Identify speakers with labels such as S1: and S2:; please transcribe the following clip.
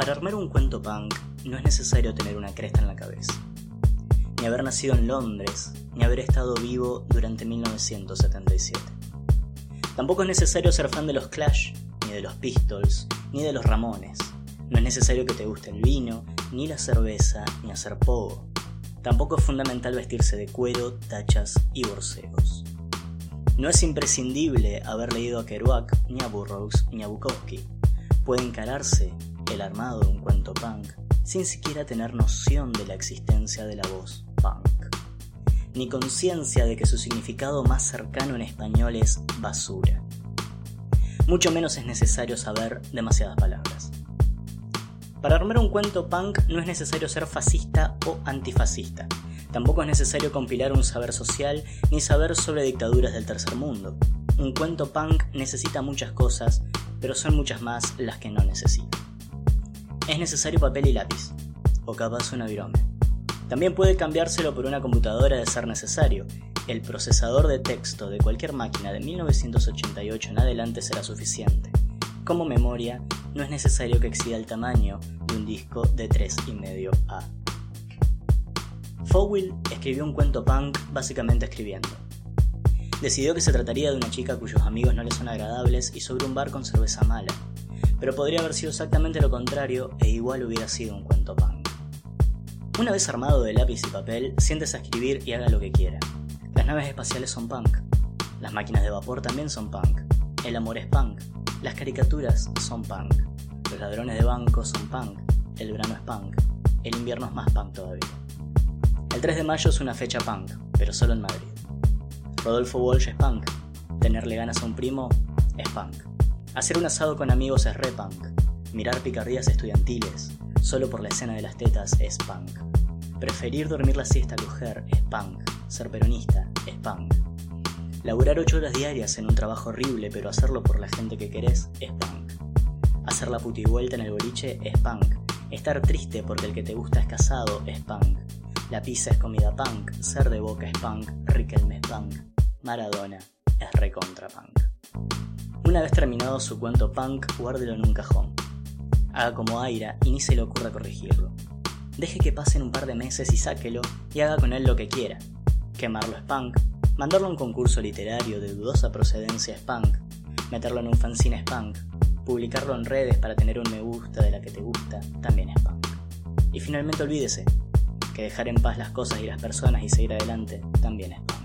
S1: Para armar un cuento punk no es necesario tener una cresta en la cabeza, ni haber nacido en Londres, ni haber estado vivo durante 1977. Tampoco es necesario ser fan de los Clash, ni de los Pistols, ni de los Ramones. No es necesario que te guste el vino, ni la cerveza, ni hacer pogo. Tampoco es fundamental vestirse de cuero, tachas y borseos. No es imprescindible haber leído a Kerouac, ni a Burroughs, ni a Bukowski. Puede encararse el armado de un cuento punk sin siquiera tener noción de la existencia de la voz punk, ni conciencia de que su significado más cercano en español es basura. Mucho menos es necesario saber demasiadas palabras. Para armar un cuento punk no es necesario ser fascista o antifascista. Tampoco es necesario compilar un saber social ni saber sobre dictaduras del tercer mundo. Un cuento punk necesita muchas cosas, pero son muchas más las que no necesita. Es necesario papel y lápiz, o capaz una virome. También puede cambiárselo por una computadora de ser necesario. El procesador de texto de cualquier máquina de 1988 en adelante será suficiente. Como memoria, no es necesario que exida el tamaño de un disco de 3,5 A. Fowell escribió un cuento punk básicamente escribiendo. Decidió que se trataría de una chica cuyos amigos no le son agradables y sobre un bar con cerveza mala, pero podría haber sido exactamente lo contrario e igual hubiera sido un cuento punk. Una vez armado de lápiz y papel, siéntese a escribir y haga lo que quiera. Las naves espaciales son punk, las máquinas de vapor también son punk, el amor es punk, las caricaturas son punk, los ladrones de banco son punk, el verano es punk, el invierno es más punk todavía. El 3 de mayo es una fecha punk, pero solo en Madrid. Rodolfo Walsh es punk, tenerle ganas a un primo es punk. Hacer un asado con amigos es re punk, mirar picardías estudiantiles, solo por la escena de las tetas es punk. Preferir dormir la siesta a coger es punk, ser peronista es punk. Laburar 8 horas diarias en un trabajo horrible pero hacerlo por la gente que querés es punk. Hacer la puti vuelta en el boliche es punk. Estar triste porque el que te gusta es casado es punk. La pizza es comida punk, ser de boca es punk, Riquelme es punk, Maradona es recontra punk. Una vez terminado su cuento punk, guárdelo en un cajón. Haga como Aira y ni se le ocurra corregirlo. Deje que pasen un par de meses y sáquelo y haga con él lo que quiera. Quemarlo es punk, mandarlo a un concurso literario de dudosa procedencia es punk, meterlo en un fanzine es punk, publicarlo en redes para tener un me gusta de la que te gusta también es punk. Y finalmente olvídese, que dejar en paz las cosas y las personas y seguir adelante también es punk.